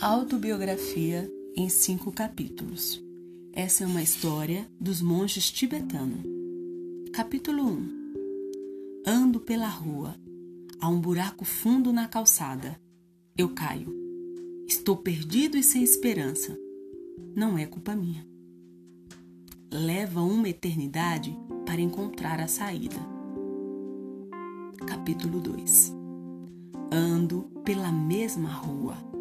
Autobiografia em cinco capítulos. Essa é uma história dos monges tibetanos. Capítulo 1 Ando pela rua. Há um buraco fundo na calçada. Eu caio. Estou perdido e sem esperança. Não é culpa minha. Leva uma eternidade para encontrar a saída. Capítulo 2 Ando pela mesma rua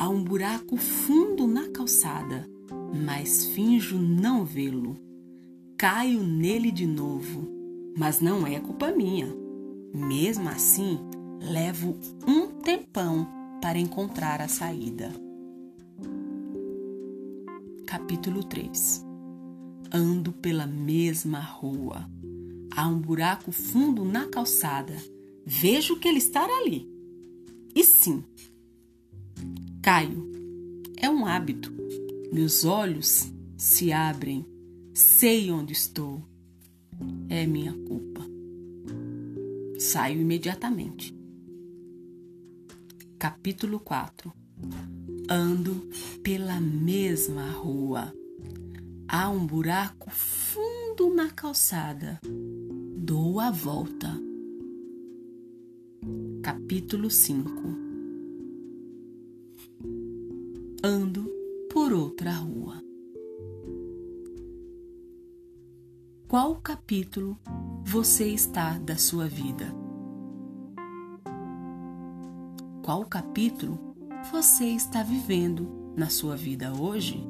Há um buraco fundo na calçada, mas finjo não vê-lo. Caio nele de novo, mas não é culpa minha. Mesmo assim, levo um tempão para encontrar a saída. Capítulo 3 Ando pela mesma rua. Há um buraco fundo na calçada. Vejo que ele está ali. E sim, Caio. É um hábito. Meus olhos se abrem. Sei onde estou. É minha culpa. Saio imediatamente. Capítulo 4 Ando pela mesma rua. Há um buraco fundo na calçada. Dou a volta. Capítulo 5 ando por outra rua. Qual capítulo você está da sua vida? Qual capítulo você está vivendo na sua vida hoje?